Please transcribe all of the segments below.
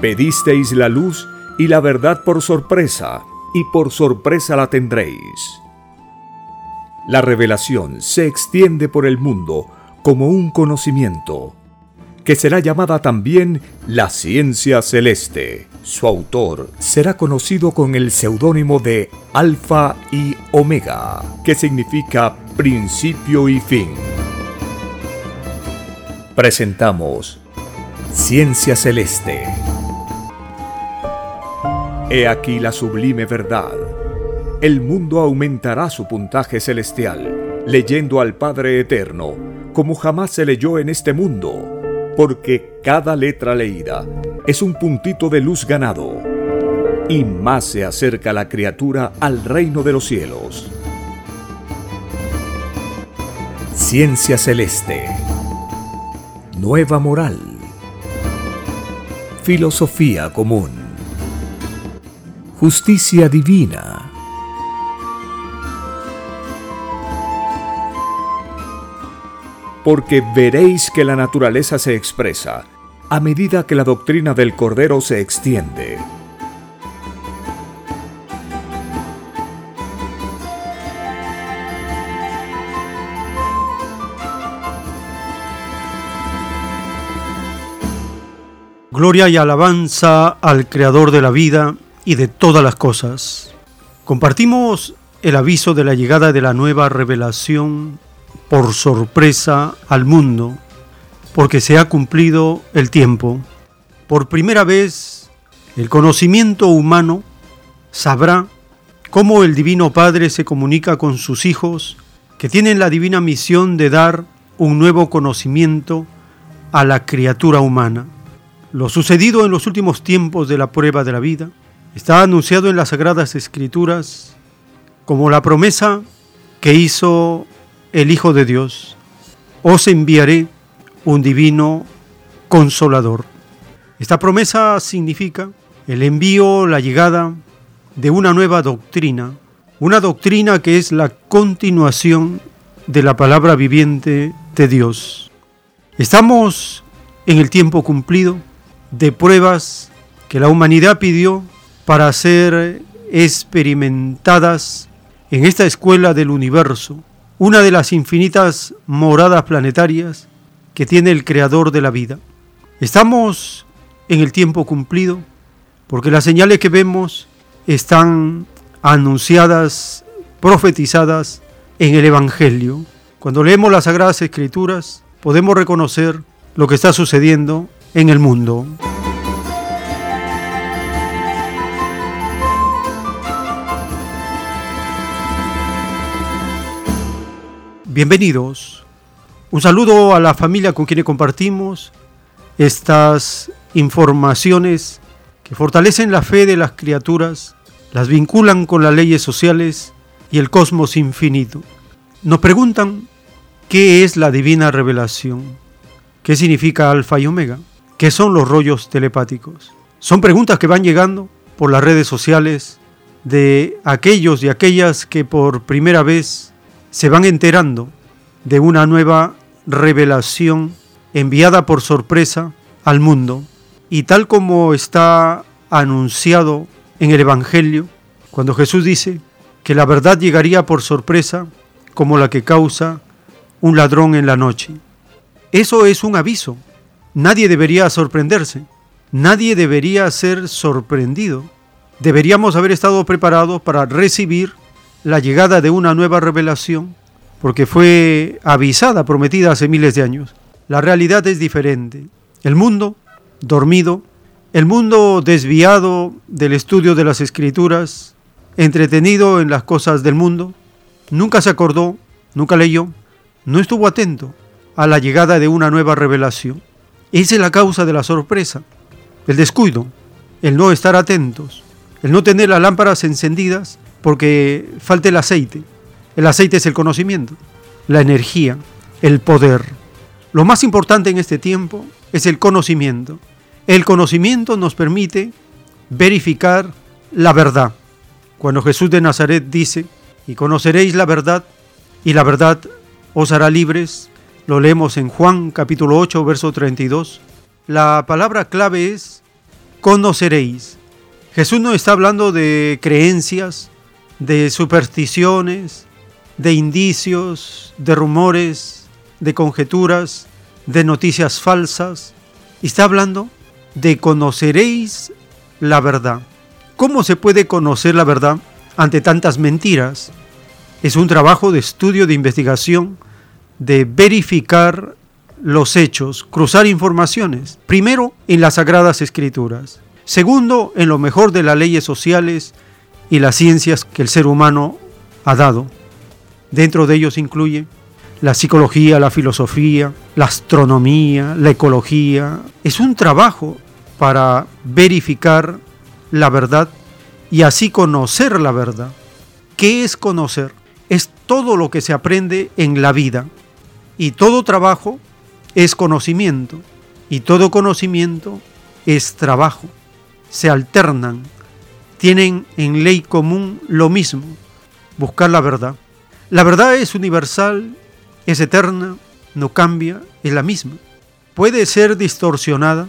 Pedisteis la luz y la verdad por sorpresa, y por sorpresa la tendréis. La revelación se extiende por el mundo como un conocimiento, que será llamada también la ciencia celeste. Su autor será conocido con el seudónimo de Alfa y Omega, que significa principio y fin. Presentamos Ciencia Celeste. He aquí la sublime verdad. El mundo aumentará su puntaje celestial, leyendo al Padre Eterno, como jamás se leyó en este mundo, porque cada letra leída es un puntito de luz ganado, y más se acerca la criatura al reino de los cielos. Ciencia Celeste. Nueva moral. Filosofía común justicia divina. Porque veréis que la naturaleza se expresa a medida que la doctrina del Cordero se extiende. Gloria y alabanza al Creador de la vida y de todas las cosas. Compartimos el aviso de la llegada de la nueva revelación por sorpresa al mundo, porque se ha cumplido el tiempo. Por primera vez, el conocimiento humano sabrá cómo el Divino Padre se comunica con sus hijos, que tienen la divina misión de dar un nuevo conocimiento a la criatura humana. Lo sucedido en los últimos tiempos de la prueba de la vida Está anunciado en las Sagradas Escrituras como la promesa que hizo el Hijo de Dios. Os enviaré un divino consolador. Esta promesa significa el envío, la llegada de una nueva doctrina, una doctrina que es la continuación de la palabra viviente de Dios. Estamos en el tiempo cumplido de pruebas que la humanidad pidió para ser experimentadas en esta escuela del universo, una de las infinitas moradas planetarias que tiene el creador de la vida. Estamos en el tiempo cumplido porque las señales que vemos están anunciadas, profetizadas en el Evangelio. Cuando leemos las Sagradas Escrituras podemos reconocer lo que está sucediendo en el mundo. Bienvenidos. Un saludo a la familia con quien compartimos estas informaciones que fortalecen la fe de las criaturas, las vinculan con las leyes sociales y el cosmos infinito. Nos preguntan qué es la divina revelación, qué significa alfa y omega, qué son los rollos telepáticos. Son preguntas que van llegando por las redes sociales de aquellos y aquellas que por primera vez se van enterando de una nueva revelación enviada por sorpresa al mundo. Y tal como está anunciado en el Evangelio, cuando Jesús dice que la verdad llegaría por sorpresa como la que causa un ladrón en la noche. Eso es un aviso. Nadie debería sorprenderse. Nadie debería ser sorprendido. Deberíamos haber estado preparados para recibir la llegada de una nueva revelación, porque fue avisada, prometida hace miles de años. La realidad es diferente. El mundo dormido, el mundo desviado del estudio de las escrituras, entretenido en las cosas del mundo, nunca se acordó, nunca leyó, no estuvo atento a la llegada de una nueva revelación. Esa es la causa de la sorpresa, el descuido, el no estar atentos, el no tener las lámparas encendidas porque falta el aceite. El aceite es el conocimiento, la energía, el poder. Lo más importante en este tiempo es el conocimiento. El conocimiento nos permite verificar la verdad. Cuando Jesús de Nazaret dice, y conoceréis la verdad, y la verdad os hará libres, lo leemos en Juan capítulo 8, verso 32, la palabra clave es conoceréis. Jesús no está hablando de creencias, de supersticiones, de indicios, de rumores, de conjeturas, de noticias falsas. Está hablando de conoceréis la verdad. ¿Cómo se puede conocer la verdad ante tantas mentiras? Es un trabajo de estudio, de investigación, de verificar los hechos, cruzar informaciones. Primero, en las sagradas escrituras. Segundo, en lo mejor de las leyes sociales y las ciencias que el ser humano ha dado. Dentro de ellos incluye la psicología, la filosofía, la astronomía, la ecología. Es un trabajo para verificar la verdad y así conocer la verdad. ¿Qué es conocer? Es todo lo que se aprende en la vida. Y todo trabajo es conocimiento. Y todo conocimiento es trabajo. Se alternan. Tienen en ley común lo mismo. Buscar la verdad. La verdad es universal, es eterna, no cambia, es la misma. Puede ser distorsionada,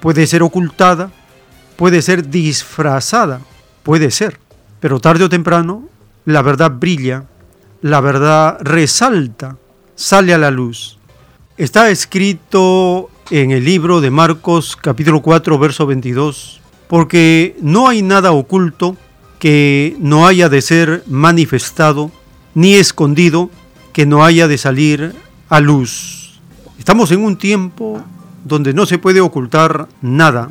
puede ser ocultada, puede ser disfrazada, puede ser, pero tarde o temprano la verdad brilla, la verdad resalta, sale a la luz. Está escrito en el libro de Marcos capítulo 4 verso 22, porque no hay nada oculto que no haya de ser manifestado ni escondido que no haya de salir a luz. Estamos en un tiempo donde no se puede ocultar nada.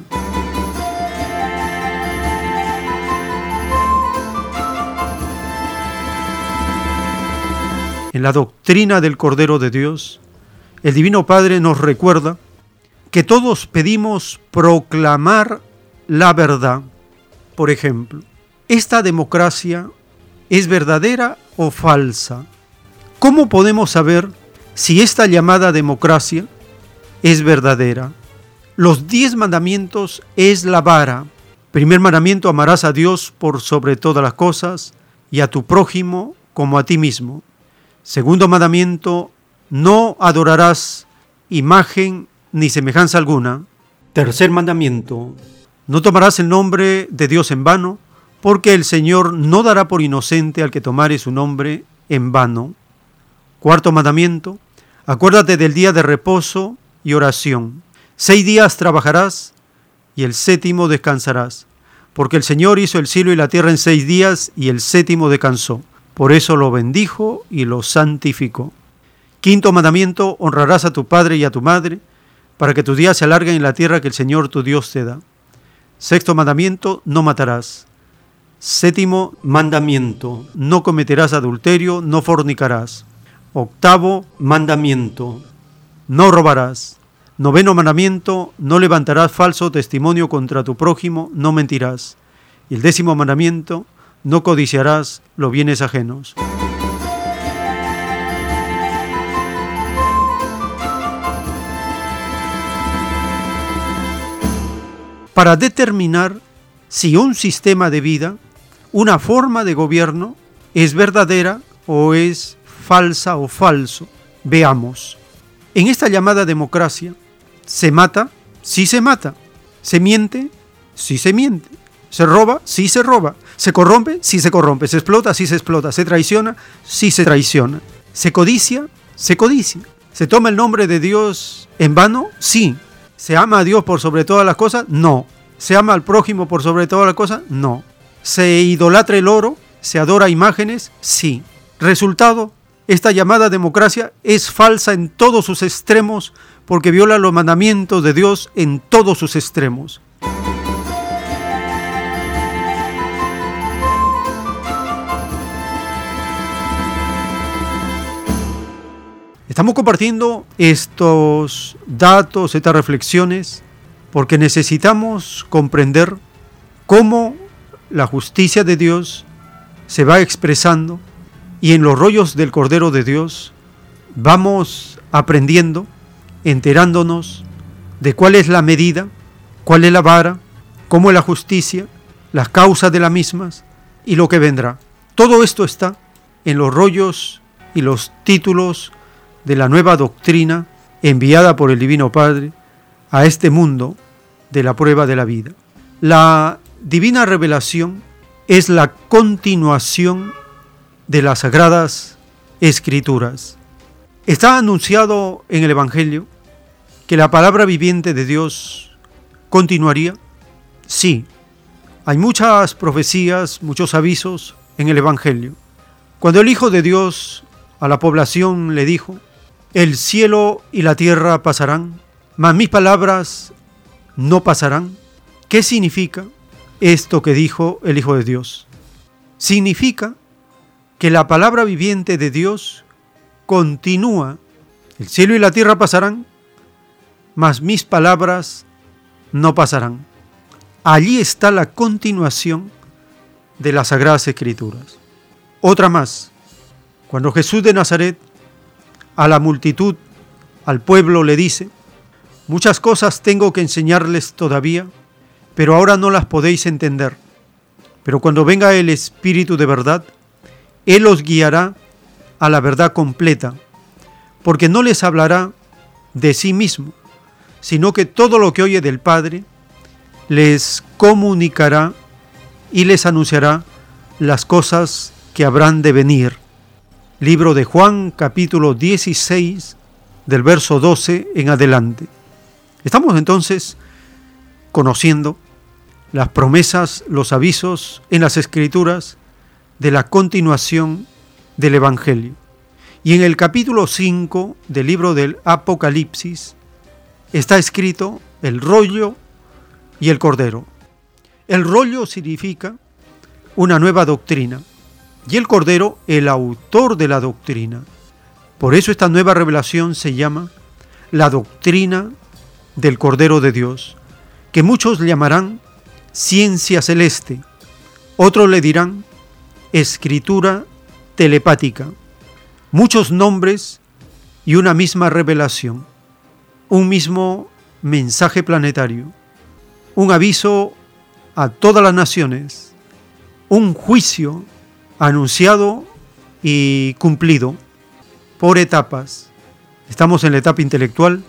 En la doctrina del Cordero de Dios, el Divino Padre nos recuerda que todos pedimos proclamar la verdad. Por ejemplo, esta democracia es verdadera o falsa. ¿Cómo podemos saber si esta llamada democracia es verdadera? Los diez mandamientos es la vara. Primer mandamiento, amarás a Dios por sobre todas las cosas y a tu prójimo como a ti mismo. Segundo mandamiento, no adorarás imagen ni semejanza alguna. Tercer mandamiento, no tomarás el nombre de Dios en vano, porque el Señor no dará por inocente al que tomare su nombre en vano. Cuarto mandamiento, acuérdate del día de reposo y oración. Seis días trabajarás y el séptimo descansarás, porque el Señor hizo el cielo y la tierra en seis días y el séptimo descansó. Por eso lo bendijo y lo santificó. Quinto mandamiento, honrarás a tu padre y a tu madre, para que tus días se alarguen en la tierra que el Señor tu Dios te da. Sexto mandamiento, no matarás. Séptimo mandamiento, no cometerás adulterio, no fornicarás. Octavo mandamiento, no robarás. Noveno mandamiento, no levantarás falso testimonio contra tu prójimo, no mentirás. Y el décimo mandamiento, no codiciarás los bienes ajenos. Para determinar si un sistema de vida, una forma de gobierno, es verdadera o es falsa o falso. Veamos. En esta llamada democracia, ¿se mata? Sí se mata. ¿Se miente? Sí se miente. ¿Se roba? Sí se roba. ¿Se corrompe? Sí se corrompe. ¿Se explota? Sí se explota. ¿Se traiciona? Sí se traiciona. ¿Se codicia? Se codicia. ¿Se toma el nombre de Dios en vano? Sí. ¿Se ama a Dios por sobre todas las cosas? No. ¿Se ama al prójimo por sobre todas las cosas? No. ¿Se idolatra el oro? ¿Se adora imágenes? Sí. Resultado, esta llamada democracia es falsa en todos sus extremos porque viola los mandamientos de Dios en todos sus extremos. Estamos compartiendo estos datos, estas reflexiones, porque necesitamos comprender cómo la justicia de Dios se va expresando y en los rollos del Cordero de Dios vamos aprendiendo, enterándonos de cuál es la medida, cuál es la vara, cómo es la justicia, las causas de las mismas y lo que vendrá. Todo esto está en los rollos y los títulos de la nueva doctrina enviada por el Divino Padre a este mundo de la prueba de la vida. La divina revelación es la continuación de las sagradas escrituras. Está anunciado en el Evangelio que la palabra viviente de Dios continuaría. Sí, hay muchas profecías, muchos avisos en el Evangelio. Cuando el Hijo de Dios a la población le dijo, el cielo y la tierra pasarán, mas mis palabras no pasarán. ¿Qué significa esto que dijo el Hijo de Dios? Significa que la palabra viviente de Dios continúa. El cielo y la tierra pasarán, mas mis palabras no pasarán. Allí está la continuación de las Sagradas Escrituras. Otra más. Cuando Jesús de Nazaret a la multitud, al pueblo le dice, muchas cosas tengo que enseñarles todavía, pero ahora no las podéis entender. Pero cuando venga el Espíritu de verdad, Él os guiará a la verdad completa, porque no les hablará de sí mismo, sino que todo lo que oye del Padre les comunicará y les anunciará las cosas que habrán de venir. Libro de Juan capítulo 16 del verso 12 en adelante. Estamos entonces conociendo las promesas, los avisos en las escrituras de la continuación del Evangelio. Y en el capítulo 5 del libro del Apocalipsis está escrito el rollo y el cordero. El rollo significa una nueva doctrina y el cordero el autor de la doctrina. Por eso esta nueva revelación se llama la doctrina del Cordero de Dios, que muchos llamarán ciencia celeste, otros le dirán escritura telepática, muchos nombres y una misma revelación, un mismo mensaje planetario, un aviso a todas las naciones, un juicio anunciado y cumplido por etapas. Estamos en la etapa intelectual,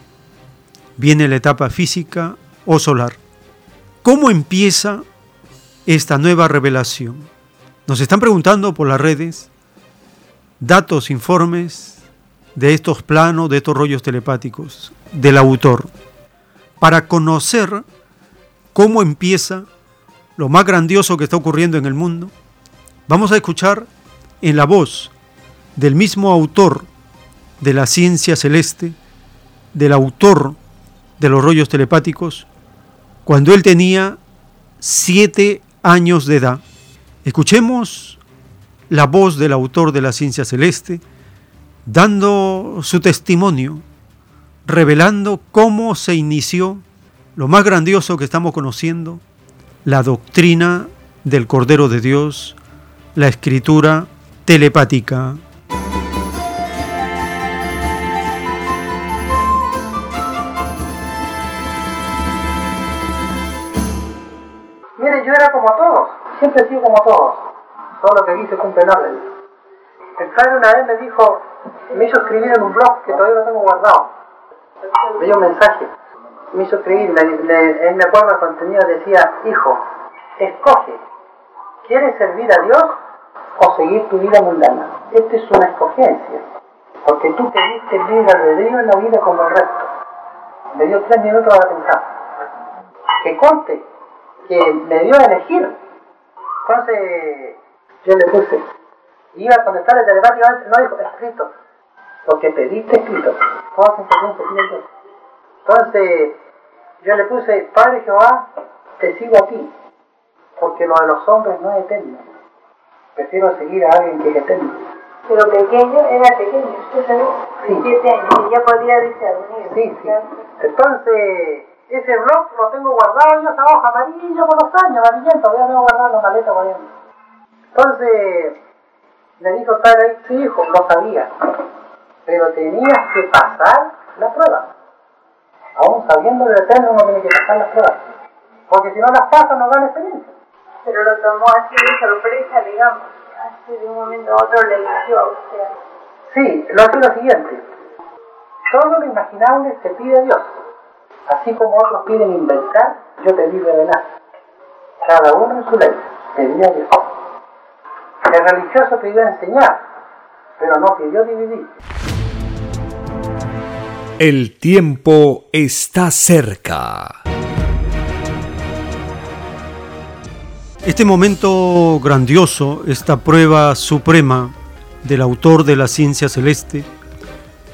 viene la etapa física o solar. ¿Cómo empieza esta nueva revelación? Nos están preguntando por las redes datos, informes de estos planos, de estos rollos telepáticos del autor, para conocer cómo empieza lo más grandioso que está ocurriendo en el mundo, vamos a escuchar en la voz del mismo autor de la ciencia celeste, del autor de los rollos telepáticos, cuando él tenía siete años de edad. Escuchemos la voz del autor de la ciencia celeste, dando su testimonio, revelando cómo se inició lo más grandioso que estamos conociendo, la doctrina del Cordero de Dios, la escritura telepática. Mire, yo era como todos, siempre he sido como todos, todo lo que cumple la ley. El padre una vez me dijo, me hizo escribir en un blog que todavía lo tengo guardado, me dio un mensaje me hizo escribir, él me acuerdo el contenido, decía, hijo, escoge, ¿quieres servir a Dios o seguir tu vida mundana? Esta es una escogencia, porque tú pediste libre albedrío en la vida como el resto. Me dio tres minutos para pensar. Que conte, que me dio a elegir. Entonces, yo le puse, iba a contestarle telepáticamente, no dijo, escrito, porque pediste escrito. ¿Cómo se entonces yo le puse, Padre Jehová, te sigo a ti, porque lo de los hombres no es eterno. Prefiero seguir a alguien que es eterno. Pero pequeño, era pequeño, usted sabe, sí. siete años, ya podía discernir. Sí, sí. Entonces, ese blog lo tengo guardado yo esa hoja amarilla por los años, amarillento, todavía tengo guardado en la maleta por Entonces, le dijo el padre, sí hijo, lo sabía, pero tenías que pasar la prueba aún sabiendo de eterno uno tiene que pasar las pruebas. Porque si no las pasa no gana experiencia. Pero lo tomó así de sorpresa, digamos. Así de un momento a otro le eligió a usted. Sí, lo hace lo siguiente. Todo lo imaginable se pide Dios. Así como otros piden inventar, yo te di revelar. cada uno en su ley, pedía Dios. El religioso pidió enseñar, pero no pidió dividir. El tiempo está cerca. Este momento grandioso, esta prueba suprema del autor de la ciencia celeste,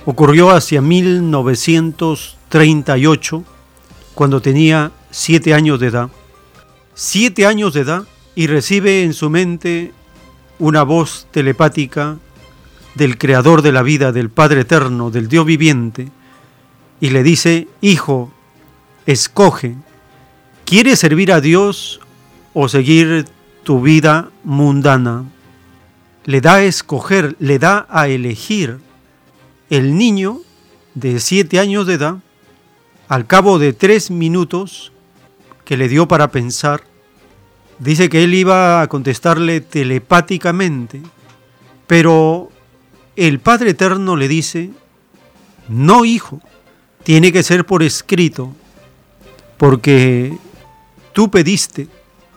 ocurrió hacia 1938, cuando tenía siete años de edad. Siete años de edad y recibe en su mente una voz telepática del Creador de la vida, del Padre Eterno, del Dios viviente, y le dice, Hijo, escoge, ¿quieres servir a Dios o seguir tu vida mundana? Le da a escoger, le da a elegir. El niño de siete años de edad, al cabo de tres minutos que le dio para pensar, dice que él iba a contestarle telepáticamente, pero el Padre Eterno le dice, no hijo, tiene que ser por escrito, porque tú pediste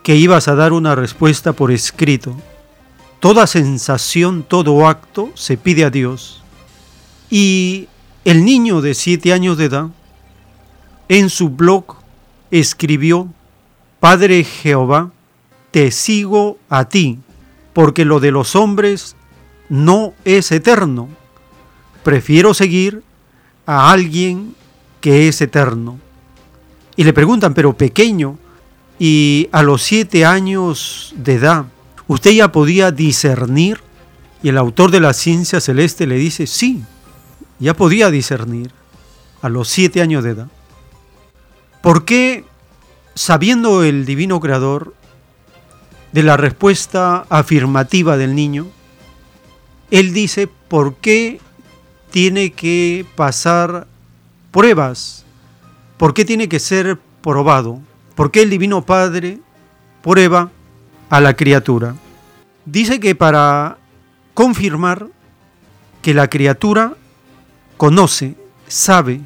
que ibas a dar una respuesta por escrito. Toda sensación, todo acto se pide a Dios. Y el niño de siete años de edad, en su blog, escribió, Padre Jehová, te sigo a ti, porque lo de los hombres no es eterno. Prefiero seguir a alguien que es eterno. Y le preguntan, pero pequeño, y a los siete años de edad, ¿usted ya podía discernir? Y el autor de la ciencia celeste le dice, sí, ya podía discernir a los siete años de edad. ¿Por qué, sabiendo el divino creador de la respuesta afirmativa del niño, él dice, ¿por qué tiene que pasar pruebas? ¿Por qué tiene que ser probado? ¿Por qué el Divino Padre prueba a la criatura? Dice que para confirmar que la criatura conoce, sabe,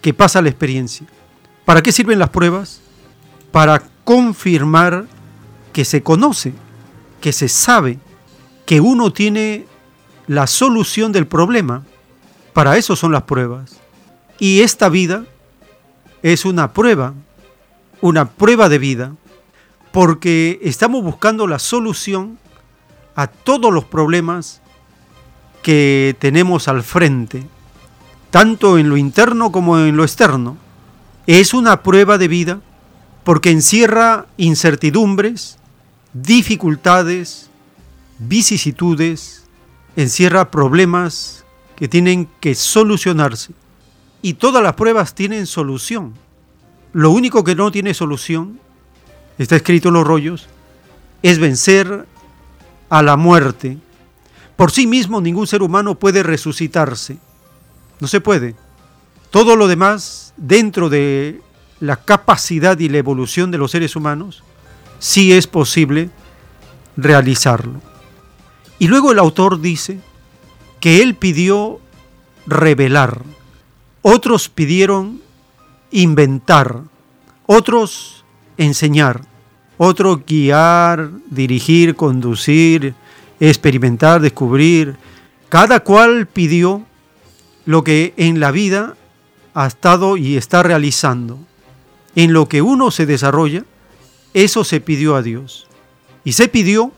que pasa la experiencia. ¿Para qué sirven las pruebas? Para confirmar que se conoce, que se sabe, que uno tiene la solución del problema. Para eso son las pruebas. Y esta vida es una prueba, una prueba de vida, porque estamos buscando la solución a todos los problemas que tenemos al frente, tanto en lo interno como en lo externo. Es una prueba de vida porque encierra incertidumbres, dificultades, vicisitudes, encierra problemas que tienen que solucionarse. Y todas las pruebas tienen solución. Lo único que no tiene solución, está escrito en los rollos, es vencer a la muerte. Por sí mismo ningún ser humano puede resucitarse. No se puede. Todo lo demás, dentro de la capacidad y la evolución de los seres humanos, sí es posible realizarlo. Y luego el autor dice que él pidió revelar, otros pidieron inventar, otros enseñar, otros guiar, dirigir, conducir, experimentar, descubrir. Cada cual pidió lo que en la vida ha estado y está realizando. En lo que uno se desarrolla, eso se pidió a Dios. Y se pidió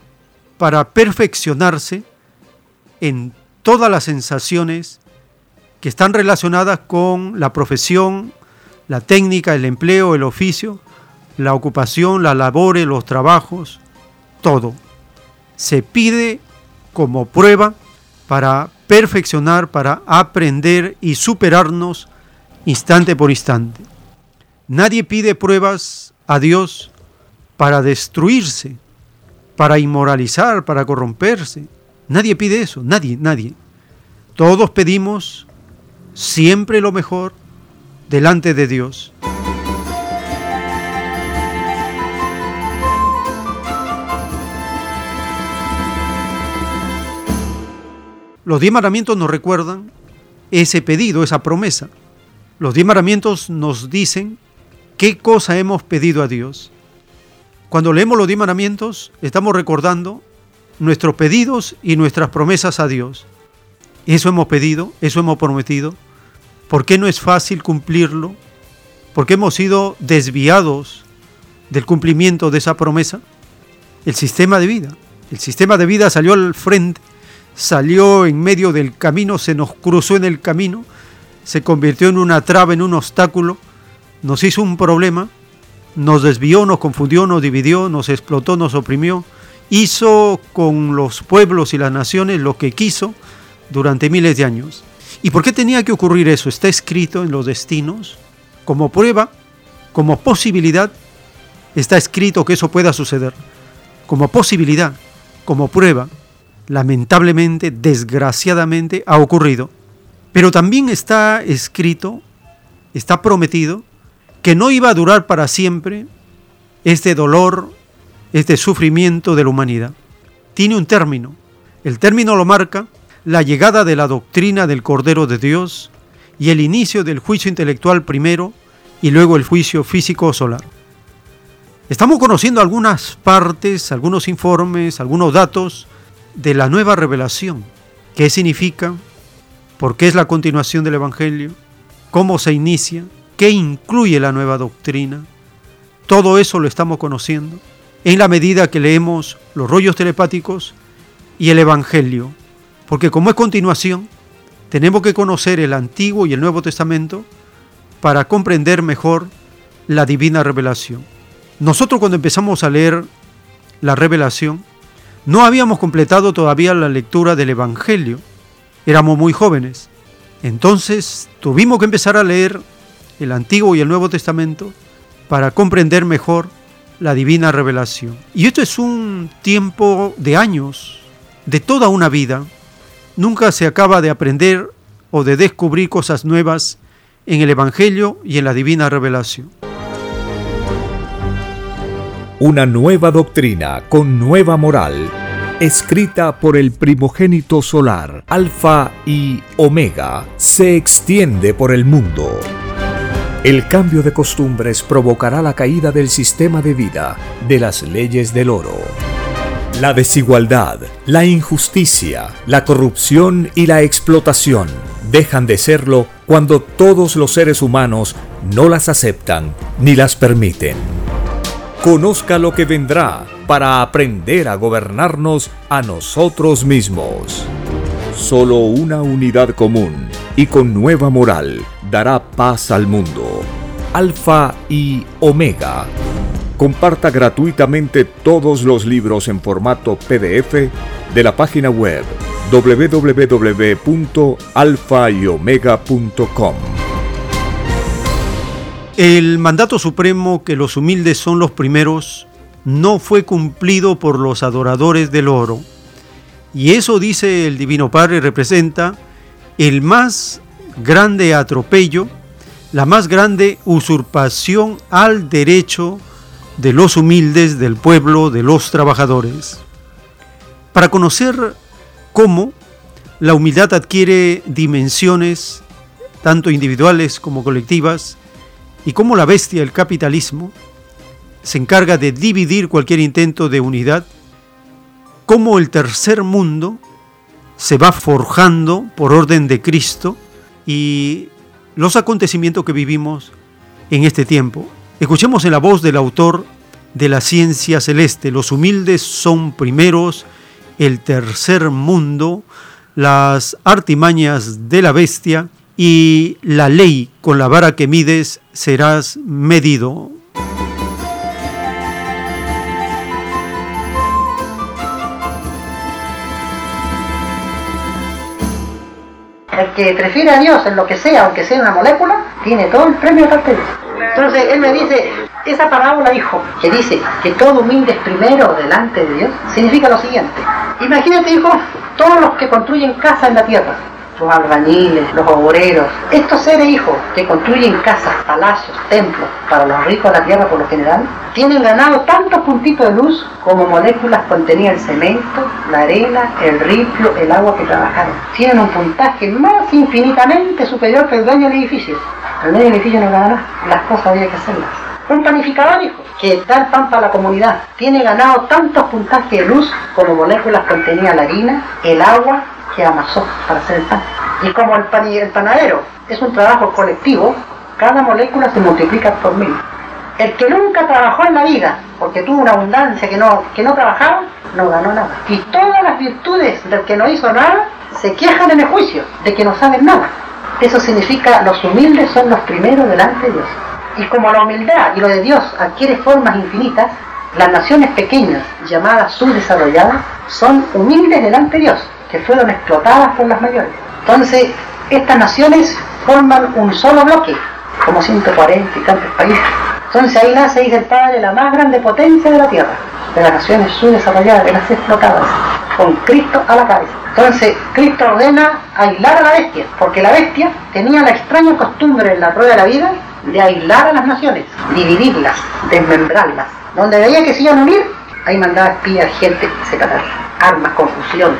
para perfeccionarse en todas las sensaciones que están relacionadas con la profesión, la técnica, el empleo, el oficio, la ocupación, la labores, los trabajos, todo. Se pide como prueba para perfeccionar, para aprender y superarnos instante por instante. Nadie pide pruebas a Dios para destruirse, para inmoralizar, para corromperse. Nadie pide eso, nadie, nadie. Todos pedimos siempre lo mejor delante de Dios. Los diez mandamientos nos recuerdan ese pedido, esa promesa. Los diez mandamientos nos dicen qué cosa hemos pedido a Dios. Cuando leemos los diez mandamientos, estamos recordando nuestros pedidos y nuestras promesas a Dios. Eso hemos pedido, eso hemos prometido. ¿Por qué no es fácil cumplirlo? ¿Por qué hemos sido desviados del cumplimiento de esa promesa? El sistema de vida. El sistema de vida salió al frente, salió en medio del camino, se nos cruzó en el camino, se convirtió en una traba, en un obstáculo, nos hizo un problema, nos desvió, nos confundió, nos dividió, nos explotó, nos oprimió, hizo con los pueblos y las naciones lo que quiso durante miles de años. ¿Y por qué tenía que ocurrir eso? Está escrito en los destinos, como prueba, como posibilidad, está escrito que eso pueda suceder. Como posibilidad, como prueba, lamentablemente, desgraciadamente, ha ocurrido. Pero también está escrito, está prometido, que no iba a durar para siempre este dolor, este sufrimiento de la humanidad. Tiene un término. El término lo marca la llegada de la doctrina del Cordero de Dios y el inicio del juicio intelectual primero y luego el juicio físico solar. Estamos conociendo algunas partes, algunos informes, algunos datos de la nueva revelación. ¿Qué significa? ¿Por qué es la continuación del Evangelio? ¿Cómo se inicia? ¿Qué incluye la nueva doctrina? Todo eso lo estamos conociendo en la medida que leemos los rollos telepáticos y el Evangelio. Porque como es continuación, tenemos que conocer el Antiguo y el Nuevo Testamento para comprender mejor la divina revelación. Nosotros cuando empezamos a leer la revelación, no habíamos completado todavía la lectura del Evangelio. Éramos muy jóvenes. Entonces tuvimos que empezar a leer el Antiguo y el Nuevo Testamento para comprender mejor la divina revelación. Y esto es un tiempo de años, de toda una vida. Nunca se acaba de aprender o de descubrir cosas nuevas en el Evangelio y en la divina revelación. Una nueva doctrina con nueva moral, escrita por el primogénito solar, Alfa y Omega, se extiende por el mundo. El cambio de costumbres provocará la caída del sistema de vida, de las leyes del oro. La desigualdad, la injusticia, la corrupción y la explotación dejan de serlo cuando todos los seres humanos no las aceptan ni las permiten. Conozca lo que vendrá para aprender a gobernarnos a nosotros mismos. Solo una unidad común y con nueva moral dará paz al mundo. Alfa y Omega. Comparta gratuitamente todos los libros en formato PDF de la página web www.alfayomega.com. El mandato supremo que los humildes son los primeros no fue cumplido por los adoradores del oro. Y eso, dice el Divino Padre, representa el más grande atropello, la más grande usurpación al derecho de los humildes, del pueblo, de los trabajadores. Para conocer cómo la humildad adquiere dimensiones tanto individuales como colectivas, y cómo la bestia, el capitalismo, se encarga de dividir cualquier intento de unidad, cómo el tercer mundo se va forjando por orden de Cristo y los acontecimientos que vivimos en este tiempo. Escuchemos en la voz del autor de la ciencia celeste, los humildes son primeros, el tercer mundo, las artimañas de la bestia, y la ley con la vara que mides serás medido. El que prefiere a Dios en lo que sea, aunque sea una molécula, tiene todo el premio cartel. Entonces él me dice, esa parábola, hijo, que dice que todo humilde es primero delante de Dios, significa lo siguiente. Imagínate, hijo, todos los que construyen casa en la tierra, los albañiles, los obreros, estos seres hijos que construyen casas, palacios, templos para los ricos de la tierra por lo general, tienen ganado tantos puntitos de luz como moléculas contenía el cemento, la arena, el ripio, el agua que trabajaron. Tienen un puntaje más infinitamente superior que el dueño del edificio. El dueño del edificio no ganará, las cosas había que hacerlas. Un panificador dijo que da el pan para la comunidad. Tiene ganado tantos puntajes de luz como moléculas contenía la harina, el agua que amasó para hacer el pan. Y como el, el panadero es un trabajo colectivo, cada molécula se multiplica por mil. El que nunca trabajó en la vida, porque tuvo una abundancia que no, que no trabajaba, no ganó nada. Y todas las virtudes del que no hizo nada se quejan en el juicio de que no saben nada. Eso significa los humildes son los primeros delante de Dios. Y como la humildad y lo de Dios adquiere formas infinitas, las naciones pequeñas, llamadas subdesarrolladas, son humildes delante de Dios, que fueron explotadas por las mayores. Entonces, estas naciones forman un solo bloque, como 140 y tantos países. Entonces ahí nace, dice el Padre, la más grande potencia de la tierra, de las naciones subdesarrolladas, de las explotadas, con Cristo a la cabeza. Entonces Cristo ordena aislar a la bestia, porque la bestia tenía la extraña costumbre en la rueda de la vida de aislar a las naciones, dividirlas, desmembrarlas. Donde veía que se iban a unir, ahí mandaba espías, gente, separar, armas, confusión.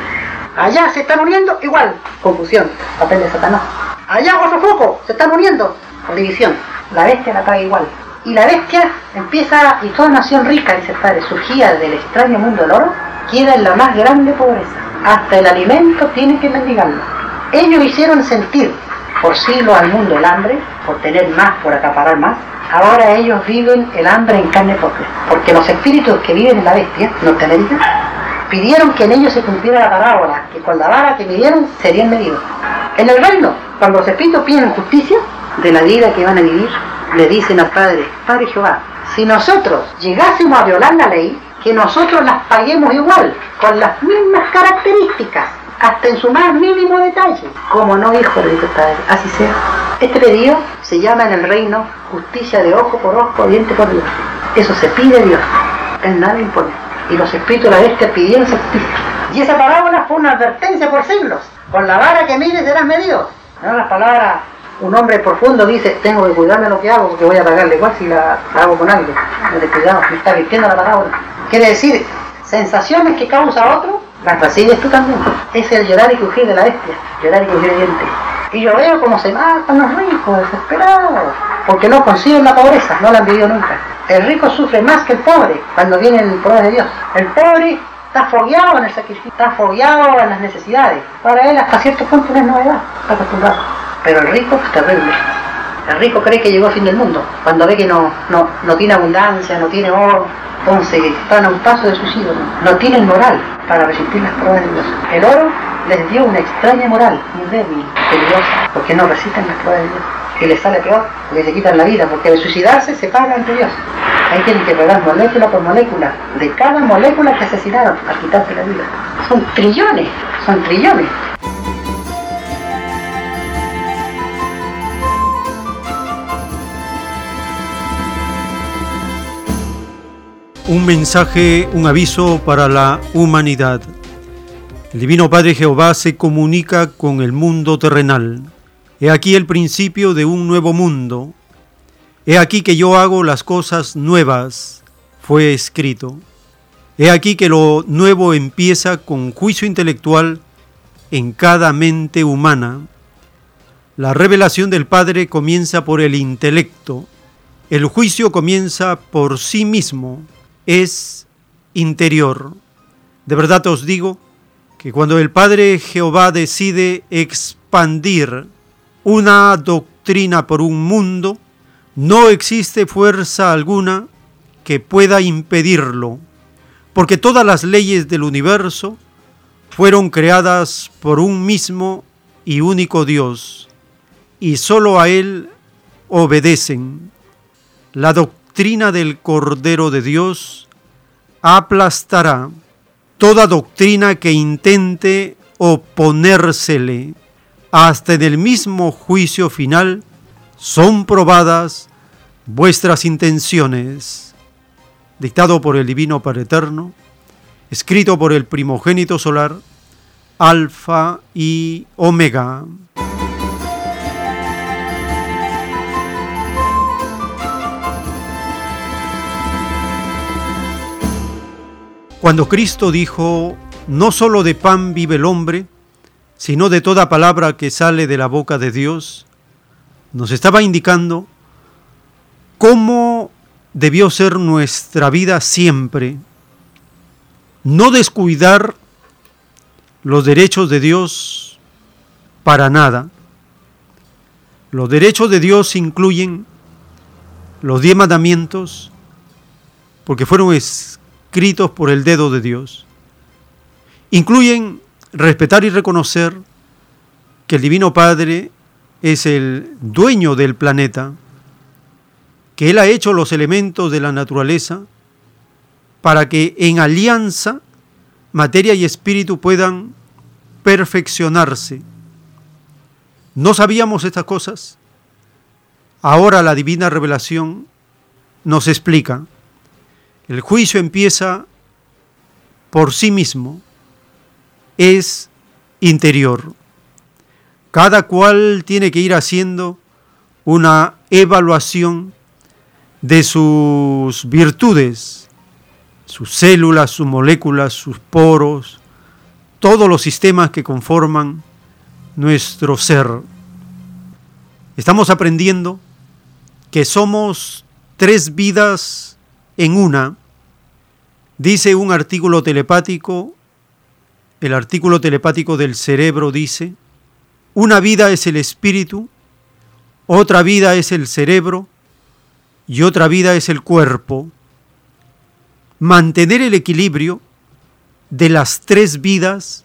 Allá se están uniendo, igual, confusión, papel de Satanás. Allá otro foco, se están uniendo, división. La bestia la cae igual. Y la bestia empieza, y toda nación rica, dice el padre, surgía del extraño mundo del oro, queda en la más grande pobreza. Hasta el alimento tiene que mendigarlo. Ellos hicieron sentir por siglos al mundo el hambre, por tener más, por acaparar más. Ahora ellos viven el hambre en carne propia, porque los espíritus que viven en la bestia, Norteamérica, pidieron que en ellos se cumpliera la parábola, que con la vara que midieron serían medidos. En el reino, cuando los espíritus piden justicia de la vida que van a vivir, le dicen al Padre, Padre Jehová, si nosotros llegásemos a violar la ley, que nosotros las paguemos igual, con las mismas características, hasta en su más mínimo detalle. Como no, hijo, le dice el Padre, así sea. Este pedido se llama en el reino justicia de ojo por ojo, diente por diente. Eso se pide Dios, él nada impone. Y los espíritus de la bestia pidieron justicia. Y esa parábola fue una advertencia por siglos. Con la vara que mires serás medido. No las palabras un hombre profundo dice, tengo que cuidarme lo que hago porque voy a pagarle igual si la, hago con algo. No te cuidado, me está vistiendo la palabra. Quiere decir, sensaciones que causa otro, las recibes tú también. Es el llorar y crujir de la bestia, llorar y crujir de dientes. Y yo veo cómo se matan los ricos, desesperados, porque no consiguen la pobreza, no la han vivido nunca. El rico sufre más que el pobre cuando viene el poder de Dios. El pobre está fogueado en el sacrificio, está fogueado en las necesidades. Para él hasta cierto punto no es novedad, está acostumbrado. Pero el rico es terrible. El rico cree que llegó al fin del mundo. Cuando ve que no, no, no tiene abundancia, no tiene oro, entonces están a un paso de sus ídolos. No tienen moral para resistir las pruebas de Dios. El oro les dio una extraña moral, muy débil, peligrosa, porque no resisten las pruebas de Dios. Y les sale peor, porque se quitan la vida, porque de suicidarse se paga ante Dios. Ahí tienen que pagar molécula por molécula, de cada molécula que asesinaron, a quitarse la vida. Son trillones, son trillones. Un mensaje, un aviso para la humanidad. El Divino Padre Jehová se comunica con el mundo terrenal. He aquí el principio de un nuevo mundo. He aquí que yo hago las cosas nuevas, fue escrito. He aquí que lo nuevo empieza con juicio intelectual en cada mente humana. La revelación del Padre comienza por el intelecto. El juicio comienza por sí mismo es interior. De verdad os digo que cuando el Padre Jehová decide expandir una doctrina por un mundo, no existe fuerza alguna que pueda impedirlo, porque todas las leyes del universo fueron creadas por un mismo y único Dios, y sólo a Él obedecen. La doctrina doctrina del Cordero de Dios aplastará toda doctrina que intente oponérsele. Hasta en el mismo juicio final son probadas vuestras intenciones. Dictado por el Divino Padre Eterno, escrito por el primogénito solar, Alfa y Omega. Cuando Cristo dijo, no solo de pan vive el hombre, sino de toda palabra que sale de la boca de Dios, nos estaba indicando cómo debió ser nuestra vida siempre. No descuidar los derechos de Dios para nada. Los derechos de Dios incluyen los diez mandamientos, porque fueron escritos por el dedo de Dios. Incluyen respetar y reconocer que el Divino Padre es el dueño del planeta, que Él ha hecho los elementos de la naturaleza para que en alianza materia y espíritu puedan perfeccionarse. ¿No sabíamos estas cosas? Ahora la divina revelación nos explica. El juicio empieza por sí mismo, es interior. Cada cual tiene que ir haciendo una evaluación de sus virtudes, sus células, sus moléculas, sus poros, todos los sistemas que conforman nuestro ser. Estamos aprendiendo que somos tres vidas en una. Dice un artículo telepático, el artículo telepático del cerebro dice, una vida es el espíritu, otra vida es el cerebro y otra vida es el cuerpo. Mantener el equilibrio de las tres vidas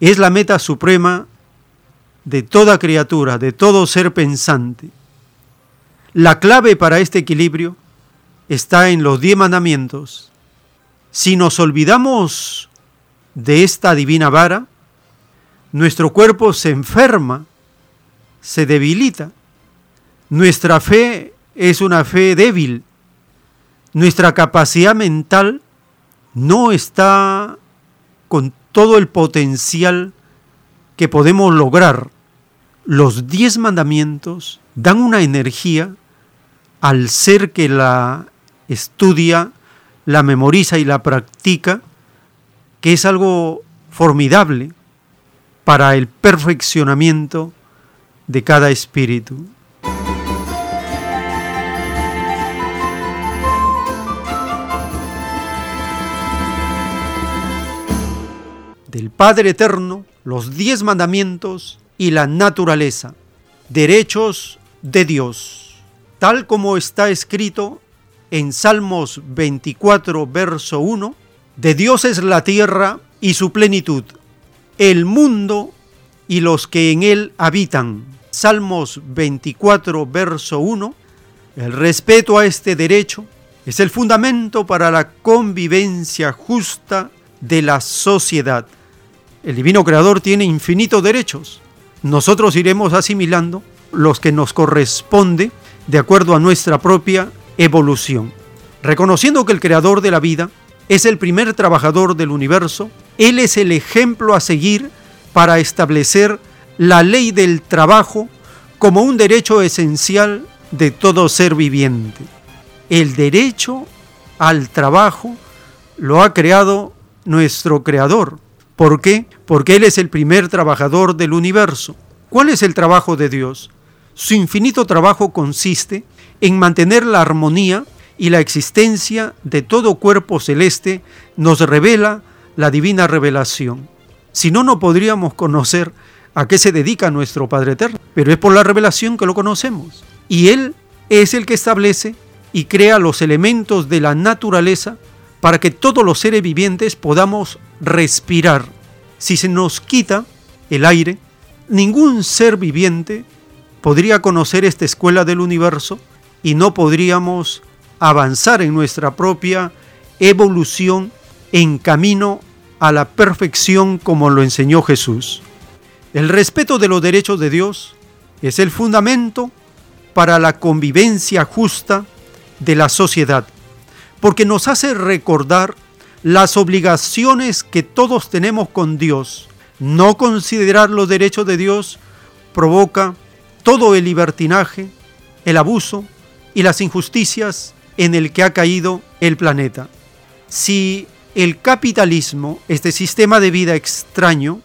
es la meta suprema de toda criatura, de todo ser pensante. La clave para este equilibrio está en los diez mandamientos. Si nos olvidamos de esta divina vara, nuestro cuerpo se enferma, se debilita. Nuestra fe es una fe débil. Nuestra capacidad mental no está con todo el potencial que podemos lograr. Los diez mandamientos dan una energía al ser que la estudia, la memoriza y la practica, que es algo formidable para el perfeccionamiento de cada espíritu. Del Padre Eterno, los diez mandamientos y la naturaleza, derechos de Dios, tal como está escrito en Salmos 24, verso 1, de Dios es la tierra y su plenitud, el mundo y los que en él habitan. Salmos 24, verso 1. El respeto a este derecho es el fundamento para la convivencia justa de la sociedad. El divino creador tiene infinitos derechos. Nosotros iremos asimilando los que nos corresponde de acuerdo a nuestra propia evolución. Reconociendo que el creador de la vida es el primer trabajador del universo, Él es el ejemplo a seguir para establecer la ley del trabajo como un derecho esencial de todo ser viviente. El derecho al trabajo lo ha creado nuestro Creador. ¿Por qué? Porque Él es el primer trabajador del universo. ¿Cuál es el trabajo de Dios? Su infinito trabajo consiste en mantener la armonía y la existencia de todo cuerpo celeste nos revela la divina revelación. Si no, no podríamos conocer a qué se dedica nuestro Padre Eterno, pero es por la revelación que lo conocemos. Y Él es el que establece y crea los elementos de la naturaleza para que todos los seres vivientes podamos respirar. Si se nos quita el aire, ningún ser viviente podría conocer esta escuela del universo y no podríamos avanzar en nuestra propia evolución en camino a la perfección como lo enseñó Jesús. El respeto de los derechos de Dios es el fundamento para la convivencia justa de la sociedad, porque nos hace recordar las obligaciones que todos tenemos con Dios. No considerar los derechos de Dios provoca todo el libertinaje, el abuso y las injusticias en el que ha caído el planeta. Si el capitalismo, este sistema de vida extraño,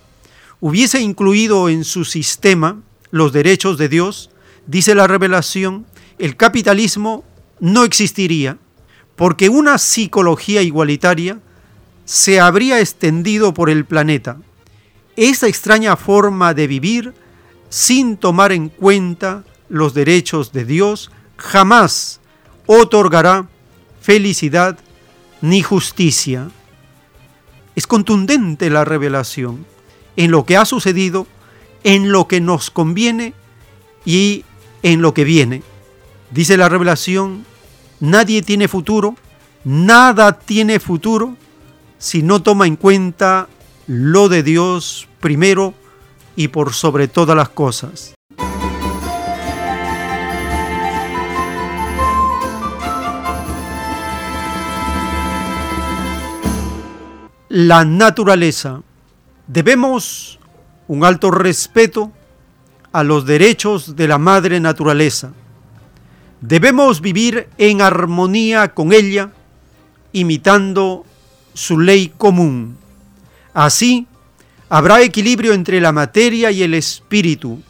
hubiese incluido en su sistema los derechos de Dios, dice la revelación, el capitalismo no existiría, porque una psicología igualitaria se habría extendido por el planeta. Esa extraña forma de vivir sin tomar en cuenta los derechos de Dios jamás otorgará felicidad ni justicia. Es contundente la revelación en lo que ha sucedido, en lo que nos conviene y en lo que viene. Dice la revelación, nadie tiene futuro, nada tiene futuro si no toma en cuenta lo de Dios primero y por sobre todas las cosas. La naturaleza. Debemos un alto respeto a los derechos de la madre naturaleza. Debemos vivir en armonía con ella, imitando su ley común. Así, habrá equilibrio entre la materia y el espíritu.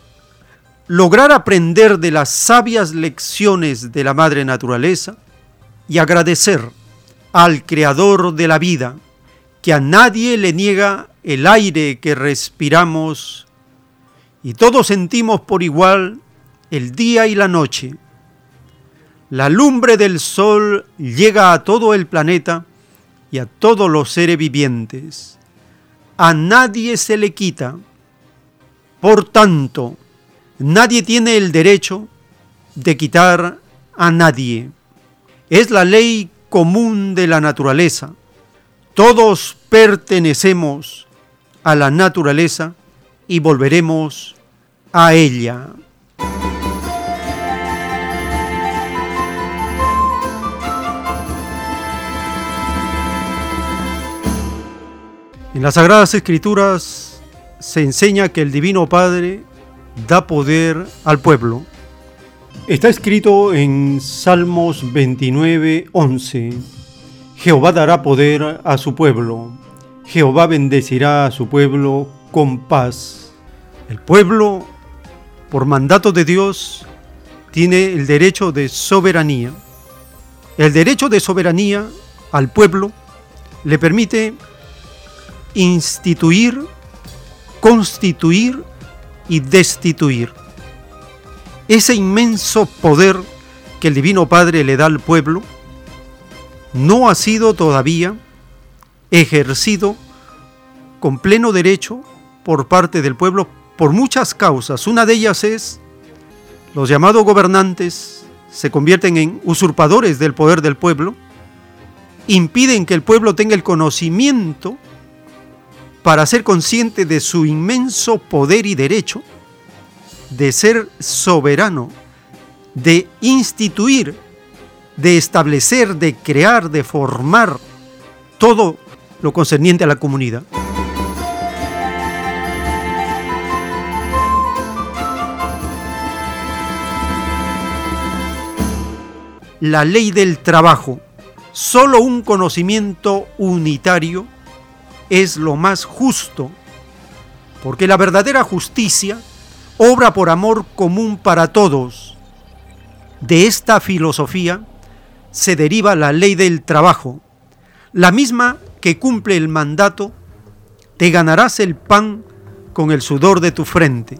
Lograr aprender de las sabias lecciones de la madre naturaleza y agradecer al creador de la vida, a nadie le niega el aire que respiramos y todos sentimos por igual el día y la noche. La lumbre del sol llega a todo el planeta y a todos los seres vivientes. A nadie se le quita. Por tanto, nadie tiene el derecho de quitar a nadie. Es la ley común de la naturaleza. Todos pertenecemos a la naturaleza y volveremos a ella. En las Sagradas Escrituras se enseña que el Divino Padre da poder al pueblo. Está escrito en Salmos 29, 11. Jehová dará poder a su pueblo. Jehová bendecirá a su pueblo con paz. El pueblo, por mandato de Dios, tiene el derecho de soberanía. El derecho de soberanía al pueblo le permite instituir, constituir y destituir. Ese inmenso poder que el Divino Padre le da al pueblo no ha sido todavía ejercido con pleno derecho por parte del pueblo por muchas causas. Una de ellas es los llamados gobernantes se convierten en usurpadores del poder del pueblo, impiden que el pueblo tenga el conocimiento para ser consciente de su inmenso poder y derecho de ser soberano, de instituir, de establecer, de crear, de formar todo lo concerniente a la comunidad. La ley del trabajo, solo un conocimiento unitario es lo más justo, porque la verdadera justicia obra por amor común para todos. De esta filosofía se deriva la ley del trabajo, la misma que cumple el mandato, te ganarás el pan con el sudor de tu frente.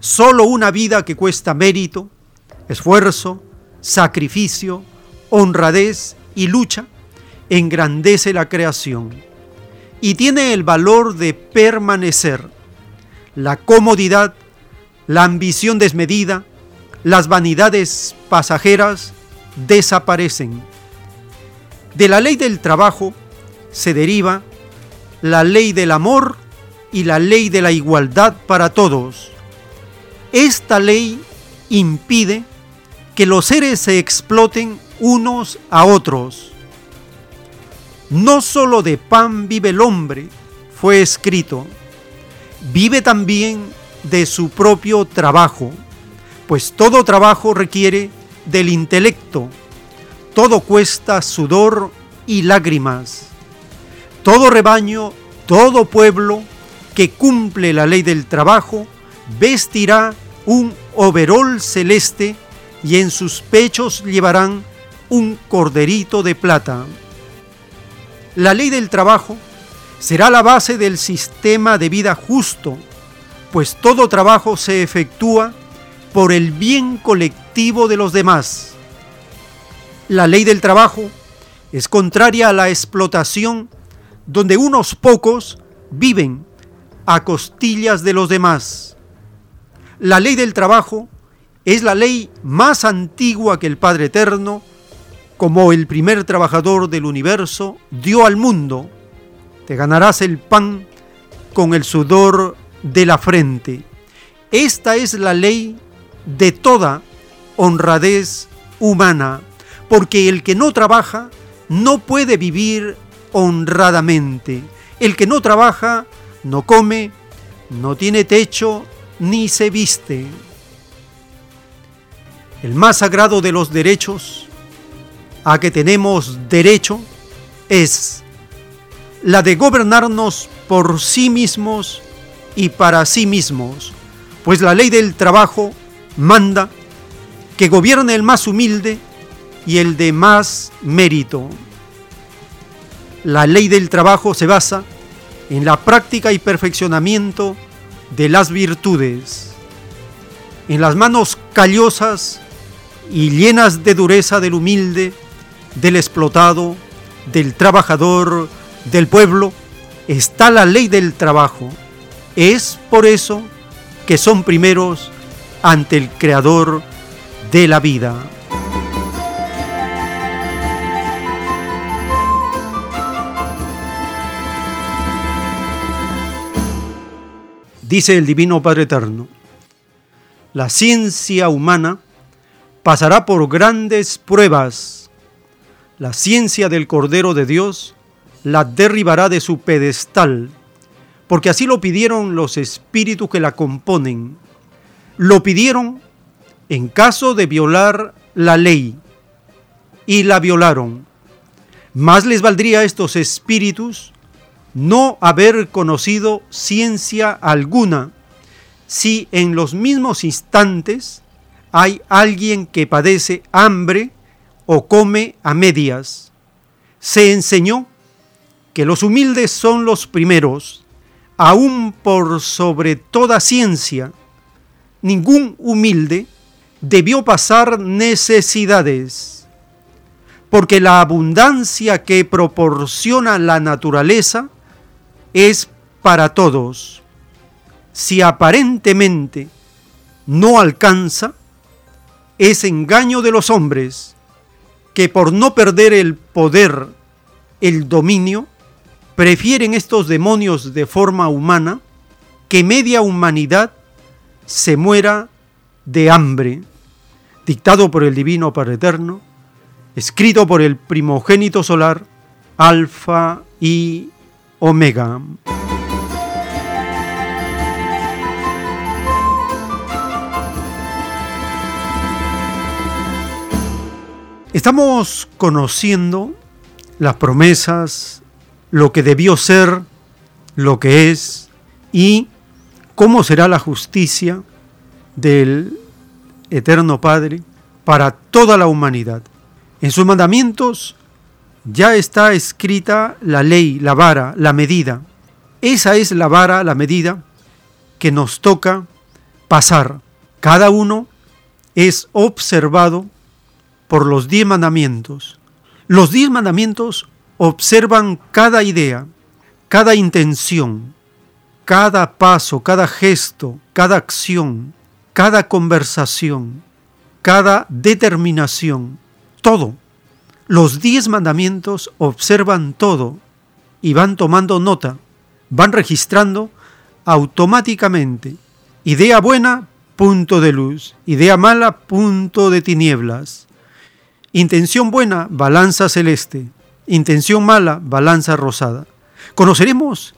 Solo una vida que cuesta mérito, esfuerzo, sacrificio, honradez y lucha engrandece la creación y tiene el valor de permanecer. La comodidad, la ambición desmedida, las vanidades pasajeras desaparecen. De la ley del trabajo se deriva la ley del amor y la ley de la igualdad para todos. Esta ley impide que los seres se exploten unos a otros no solo de pan vive el hombre, fue escrito, vive también de su propio trabajo, pues todo trabajo requiere del intelecto, todo cuesta sudor y lágrimas. Todo rebaño, todo pueblo que cumple la ley del trabajo vestirá un overol celeste y en sus pechos llevarán un corderito de plata. La ley del trabajo será la base del sistema de vida justo, pues todo trabajo se efectúa por el bien colectivo de los demás. La ley del trabajo es contraria a la explotación donde unos pocos viven a costillas de los demás. La ley del trabajo es la ley más antigua que el Padre Eterno, como el primer trabajador del universo, dio al mundo. Te ganarás el pan con el sudor de la frente. Esta es la ley de toda honradez humana, porque el que no trabaja no puede vivir honradamente. El que no trabaja no come, no tiene techo, ni se viste. El más sagrado de los derechos a que tenemos derecho es la de gobernarnos por sí mismos y para sí mismos, pues la ley del trabajo manda que gobierne el más humilde y el de más mérito. La ley del trabajo se basa en la práctica y perfeccionamiento de las virtudes, en las manos callosas y llenas de dureza del humilde, del explotado, del trabajador, del pueblo, está la ley del trabajo. Es por eso que son primeros ante el Creador de la vida. Dice el Divino Padre Eterno, la ciencia humana pasará por grandes pruebas. La ciencia del Cordero de Dios la derribará de su pedestal, porque así lo pidieron los espíritus que la componen. Lo pidieron en caso de violar la ley, y la violaron. Más les valdría a estos espíritus no haber conocido ciencia alguna si en los mismos instantes hay alguien que padece hambre o come a medias. Se enseñó que los humildes son los primeros, aún por sobre toda ciencia. Ningún humilde debió pasar necesidades, porque la abundancia que proporciona la naturaleza es para todos. Si aparentemente no alcanza, es engaño de los hombres que por no perder el poder, el dominio, prefieren estos demonios de forma humana que media humanidad se muera de hambre, dictado por el Divino Padre Eterno, escrito por el primogénito solar, Alfa y Omega. Estamos conociendo las promesas, lo que debió ser, lo que es y cómo será la justicia del Eterno Padre para toda la humanidad. En sus mandamientos ya está escrita la ley, la vara, la medida. Esa es la vara, la medida que nos toca pasar. Cada uno es observado por los diez mandamientos. Los diez mandamientos observan cada idea, cada intención, cada paso, cada gesto, cada acción, cada conversación, cada determinación, todo. Los diez mandamientos observan todo y van tomando nota, van registrando automáticamente. Idea buena, punto de luz. Idea mala, punto de tinieblas. Intención buena, balanza celeste. Intención mala, balanza rosada. Conoceremos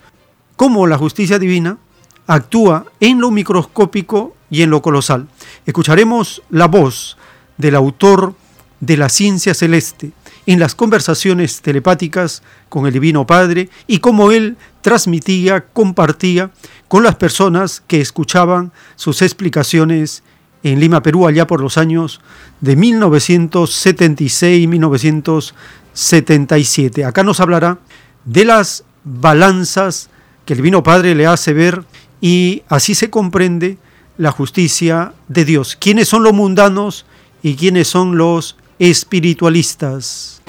cómo la justicia divina actúa en lo microscópico y en lo colosal. Escucharemos la voz del autor de la ciencia celeste en las conversaciones telepáticas con el Divino Padre y cómo él transmitía, compartía con las personas que escuchaban sus explicaciones en Lima, Perú, allá por los años de 1976-1977. Acá nos hablará de las balanzas que el Divino Padre le hace ver y así se comprende la justicia de Dios. ¿Quiénes son los mundanos y quiénes son los espiritualistas?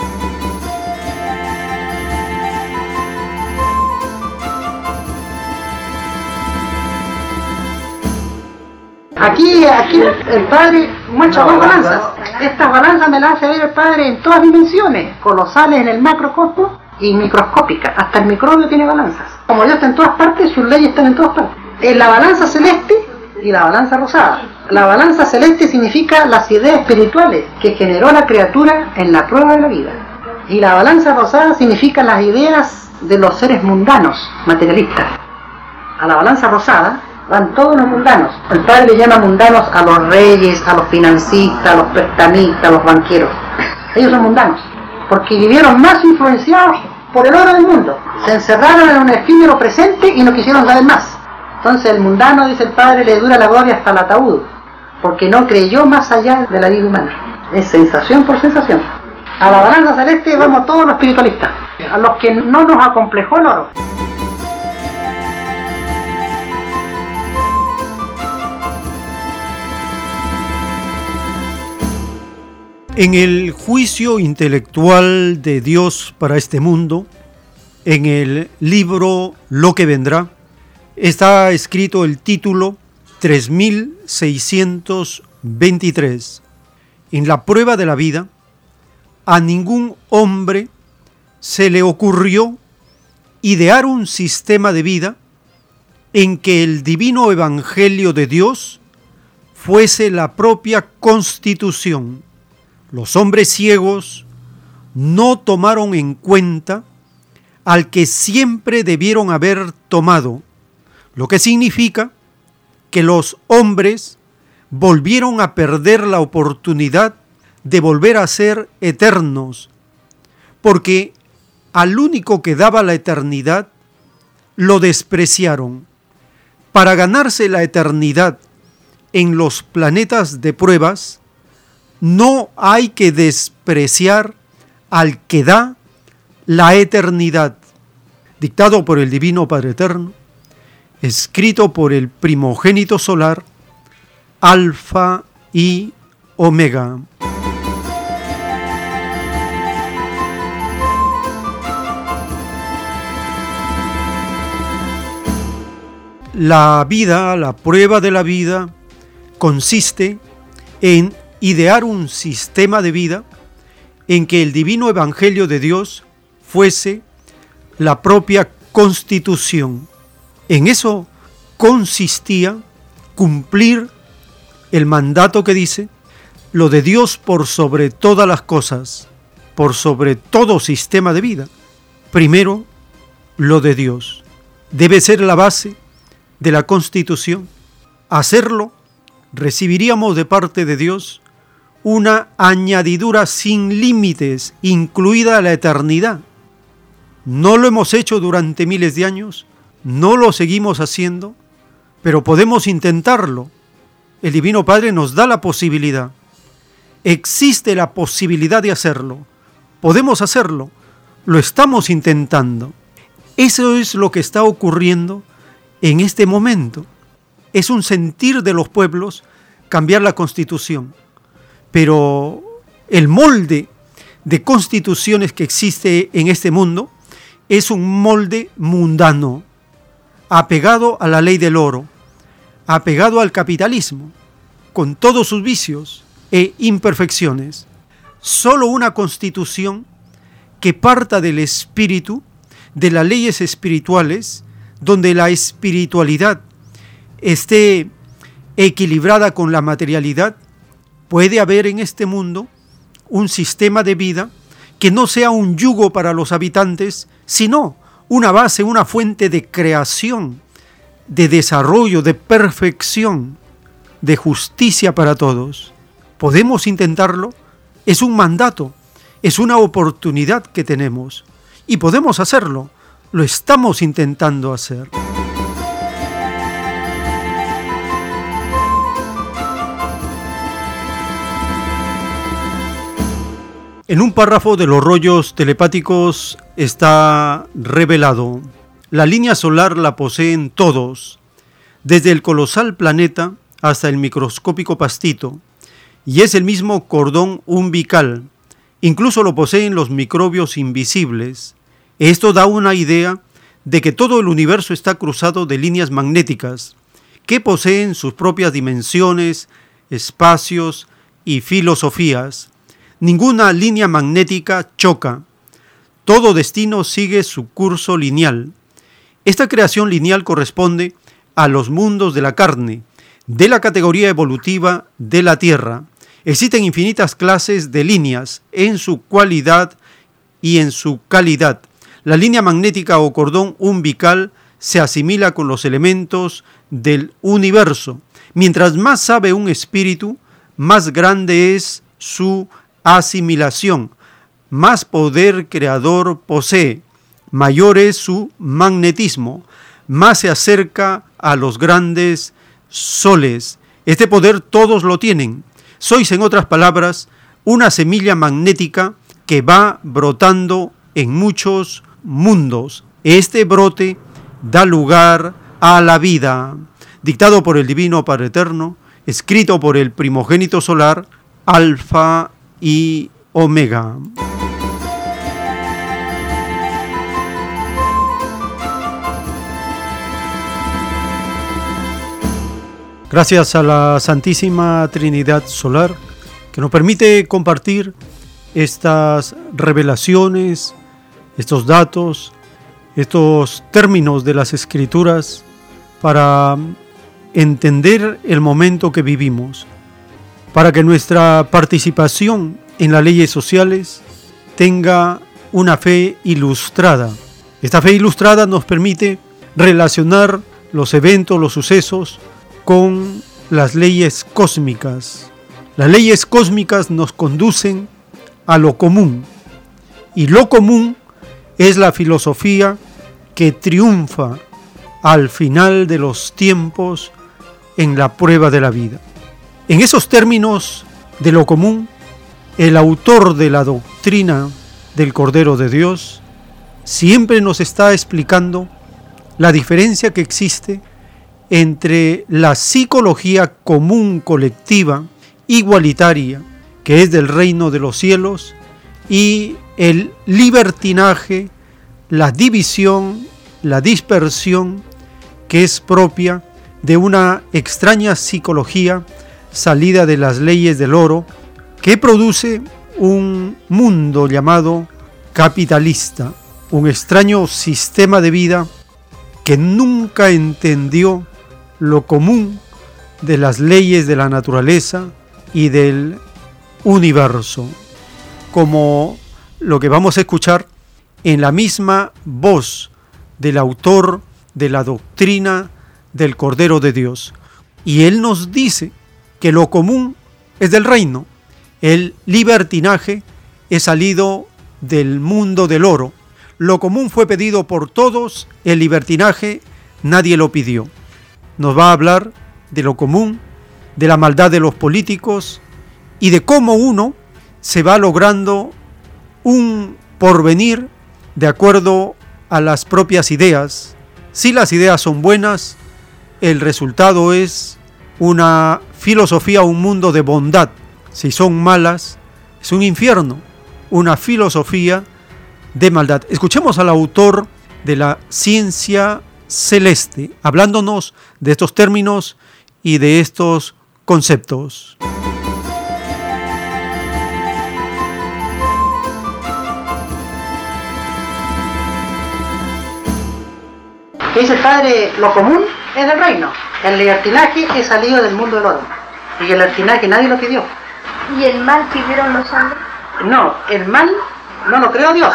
Aquí, aquí el padre muestra dos balanzas. Estas balanzas me las hace ver el padre en todas dimensiones, colosales en el macrocosmos y microscópicas. Hasta el microbio tiene balanzas. Como Dios está en todas partes, sus leyes están en todas partes. En la balanza celeste y la balanza rosada. La balanza celeste significa las ideas espirituales que generó la criatura en la prueba de la vida. Y la balanza rosada significa las ideas de los seres mundanos, materialistas. A la balanza rosada van todos los mundanos. El padre le llama mundanos a los reyes, a los financistas, a los prestamistas, a los banqueros. Ellos son mundanos, porque vivieron más influenciados por el oro del mundo. Se encerraron en un efímero presente y no quisieron saber más. Entonces el mundano, dice el padre, le dura la gloria hasta el ataúd, porque no creyó más allá de la vida humana. Es sensación por sensación. A la balanza celeste vamos todos los espiritualistas, a los que no nos acomplejó el oro. En el juicio intelectual de Dios para este mundo, en el libro Lo que vendrá, está escrito el título 3623. En la prueba de la vida, a ningún hombre se le ocurrió idear un sistema de vida en que el divino evangelio de Dios fuese la propia constitución los hombres ciegos no tomaron en cuenta al que siempre debieron haber tomado, lo que significa que los hombres volvieron a perder la oportunidad de volver a ser eternos, porque al único que daba la eternidad lo despreciaron. Para ganarse la eternidad en los planetas de pruebas, no hay que despreciar al que da la eternidad, dictado por el Divino Padre Eterno, escrito por el primogénito solar, Alfa y Omega. La vida, la prueba de la vida, consiste en idear un sistema de vida en que el divino evangelio de Dios fuese la propia constitución. En eso consistía cumplir el mandato que dice, lo de Dios por sobre todas las cosas, por sobre todo sistema de vida. Primero, lo de Dios. Debe ser la base de la constitución. Hacerlo, recibiríamos de parte de Dios una añadidura sin límites, incluida la eternidad. No lo hemos hecho durante miles de años, no lo seguimos haciendo, pero podemos intentarlo. El Divino Padre nos da la posibilidad. Existe la posibilidad de hacerlo. Podemos hacerlo. Lo estamos intentando. Eso es lo que está ocurriendo en este momento. Es un sentir de los pueblos cambiar la constitución pero el molde de constituciones que existe en este mundo es un molde mundano, apegado a la ley del oro, apegado al capitalismo, con todos sus vicios e imperfecciones. Solo una constitución que parta del espíritu, de las leyes espirituales, donde la espiritualidad esté equilibrada con la materialidad, puede haber en este mundo un sistema de vida que no sea un yugo para los habitantes, sino una base, una fuente de creación, de desarrollo, de perfección, de justicia para todos. ¿Podemos intentarlo? Es un mandato, es una oportunidad que tenemos y podemos hacerlo. Lo estamos intentando hacer. En un párrafo de los rollos telepáticos está revelado, la línea solar la poseen todos, desde el colosal planeta hasta el microscópico pastito, y es el mismo cordón umbilical, incluso lo poseen los microbios invisibles. Esto da una idea de que todo el universo está cruzado de líneas magnéticas, que poseen sus propias dimensiones, espacios y filosofías Ninguna línea magnética choca. Todo destino sigue su curso lineal. Esta creación lineal corresponde a los mundos de la carne, de la categoría evolutiva de la Tierra. Existen infinitas clases de líneas en su cualidad y en su calidad. La línea magnética o cordón umbilical se asimila con los elementos del universo. Mientras más sabe un espíritu, más grande es su asimilación, más poder creador posee, mayor es su magnetismo, más se acerca a los grandes soles. Este poder todos lo tienen. Sois, en otras palabras, una semilla magnética que va brotando en muchos mundos. Este brote da lugar a la vida, dictado por el Divino Padre Eterno, escrito por el primogénito solar, Alfa y Omega. Gracias a la Santísima Trinidad Solar que nos permite compartir estas revelaciones, estos datos, estos términos de las escrituras para entender el momento que vivimos para que nuestra participación en las leyes sociales tenga una fe ilustrada. Esta fe ilustrada nos permite relacionar los eventos, los sucesos con las leyes cósmicas. Las leyes cósmicas nos conducen a lo común y lo común es la filosofía que triunfa al final de los tiempos en la prueba de la vida. En esos términos de lo común, el autor de la doctrina del Cordero de Dios siempre nos está explicando la diferencia que existe entre la psicología común colectiva, igualitaria, que es del reino de los cielos, y el libertinaje, la división, la dispersión, que es propia de una extraña psicología salida de las leyes del oro, que produce un mundo llamado capitalista, un extraño sistema de vida que nunca entendió lo común de las leyes de la naturaleza y del universo, como lo que vamos a escuchar en la misma voz del autor de la doctrina del Cordero de Dios. Y él nos dice que lo común es del reino, el libertinaje es salido del mundo del oro. Lo común fue pedido por todos, el libertinaje nadie lo pidió. Nos va a hablar de lo común, de la maldad de los políticos y de cómo uno se va logrando un porvenir de acuerdo a las propias ideas. Si las ideas son buenas, el resultado es una filosofía, un mundo de bondad. Si son malas, es un infierno, una filosofía de maldad. Escuchemos al autor de la ciencia celeste, hablándonos de estos términos y de estos conceptos. ¿Qué dice el padre? Lo común es del reino. El libertinaje es salido del mundo del oro. Y el libertinaje nadie lo pidió. ¿Y el mal pidieron los hombres? No, el mal no lo creó Dios.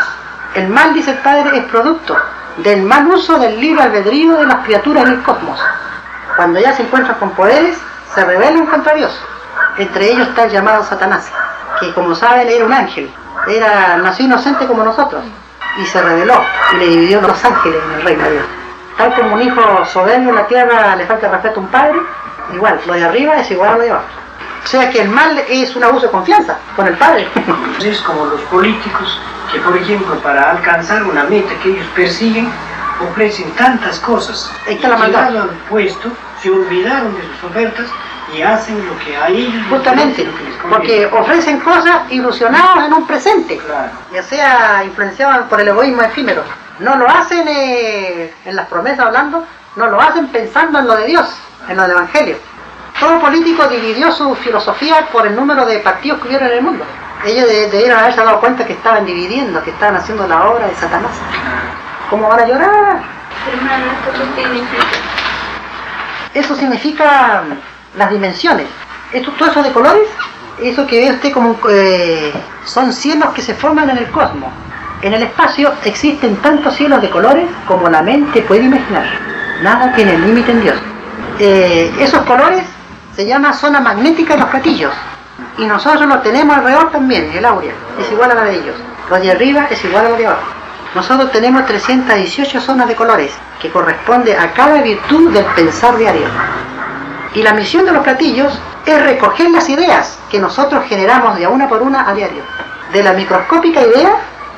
El mal, dice el Padre, es producto del mal uso del libre albedrío de las criaturas en el cosmos. Cuando ya se encuentran con poderes, se rebelan contra Dios. Entre ellos está el llamado Satanás, que como saben era un ángel. Era, nació inocente como nosotros y se rebeló y le dividió los ángeles en el reino de Dios. Tal como un hijo soberbio en la tierra le falta respeto a un padre, igual, lo de arriba es igual a lo de abajo. O sea que el mal es un abuso de confianza con el Padre. Es como los políticos que, por ejemplo, para alcanzar una meta que ellos persiguen, ofrecen tantas cosas. Ahí está la maldad. Al puesto, se olvidaron de sus ofertas y hacen lo que a ellos Justamente, lo que les porque ofrecen cosas ilusionados en un presente, Claro. ya sea influenciados por el egoísmo efímero. No lo hacen eh, en las promesas hablando, no lo hacen pensando en lo de Dios, en lo del Evangelio. Todo político dividió su filosofía por el número de partidos que hubieron en el mundo. Ellos de- debieron haberse dado cuenta que estaban dividiendo, que estaban haciendo la obra de Satanás. ¿Cómo van a llorar? Hermano, ¿esto qué significa? Eso significa mm, las dimensiones. Esto, todo eso de colores, eso que ve usted como eh, son cielos que se forman en el cosmos. En el espacio existen tantos cielos de colores como la mente puede imaginar. Nada tiene límite en Dios. Eh, esos colores se llama zona magnética de los platillos. Y nosotros lo tenemos alrededor también, el áurea, es igual a la de ellos. Lo de arriba es igual a lo de abajo. Nosotros tenemos 318 zonas de colores, que corresponde a cada virtud del pensar diario. Y la misión de los platillos es recoger las ideas que nosotros generamos de a una por una a diario. De la microscópica idea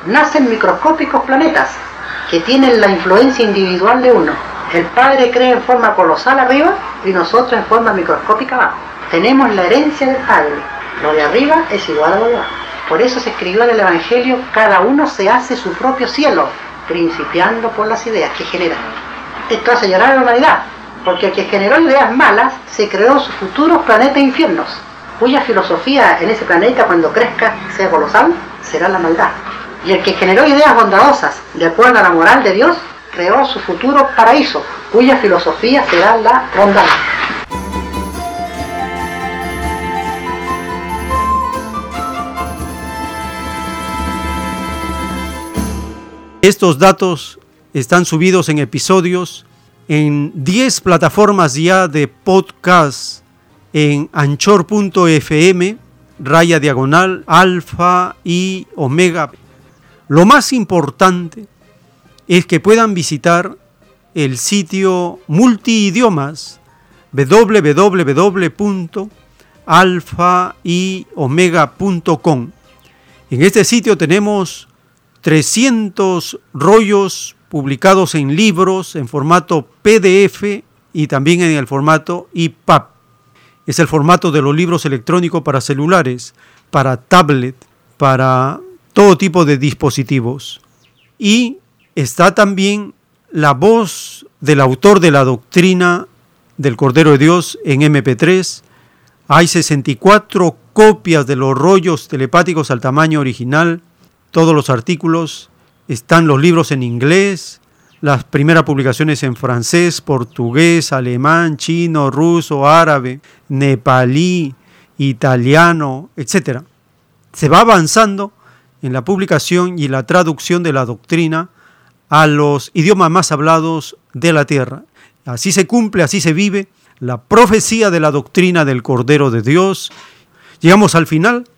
nacen microscópicos planetas que tienen la influencia individual de uno. El Padre cree en forma colosal arriba y nosotros en forma microscópica abajo. Tenemos la herencia del Padre. Lo de arriba es igual a lo de abajo. Por eso se escribió en el Evangelio, cada uno se hace su propio cielo, principiando por las ideas que generan. Esto hace llorar a la humanidad, porque el que generó ideas malas se creó sus futuros planetas infiernos, cuya filosofía en ese planeta cuando crezca sea colosal, será la maldad. Y el que generó ideas bondadosas, de acuerdo a la moral de Dios, creó su futuro paraíso, cuya filosofía será la bondad. Estos datos están subidos en episodios en 10 plataformas ya de podcast en anchor.fm, raya diagonal, alfa y omega. Lo más importante es que puedan visitar el sitio multiidiomas www.alfayomega.com. En este sitio tenemos 300 rollos publicados en libros en formato PDF y también en el formato EPUB. Es el formato de los libros electrónicos para celulares, para tablet, para todo tipo de dispositivos. Y está también la voz del autor de la doctrina del Cordero de Dios en MP3. Hay 64 copias de los rollos telepáticos al tamaño original todos los artículos, están los libros en inglés, las primeras publicaciones en francés, portugués, alemán, chino, ruso, árabe, nepalí, italiano, etc. Se va avanzando en la publicación y la traducción de la doctrina a los idiomas más hablados de la tierra. Así se cumple, así se vive la profecía de la doctrina del Cordero de Dios. Llegamos al final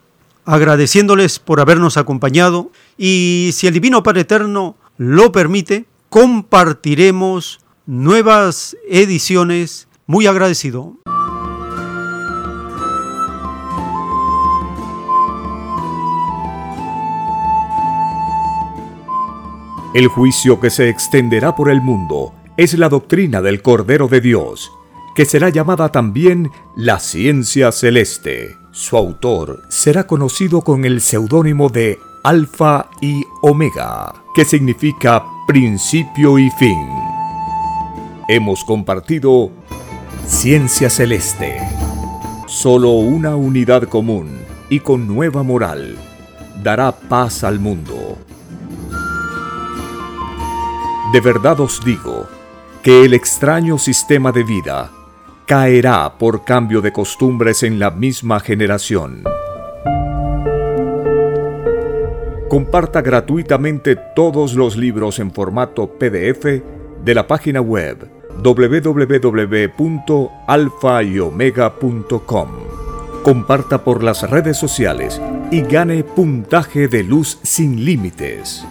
agradeciéndoles por habernos acompañado y si el Divino Padre Eterno lo permite, compartiremos nuevas ediciones. Muy agradecido. El juicio que se extenderá por el mundo es la doctrina del Cordero de Dios, que será llamada también la ciencia celeste. Su autor será conocido con el seudónimo de Alfa y Omega, que significa principio y fin. Hemos compartido Ciencia Celeste. Solo una unidad común y con nueva moral dará paz al mundo. De verdad os digo que el extraño sistema de vida caerá por cambio de costumbres en la misma generación. Comparta gratuitamente todos los libros en formato PDF de la página web www.alfayomega.com. Comparta por las redes sociales y gane puntaje de luz sin límites.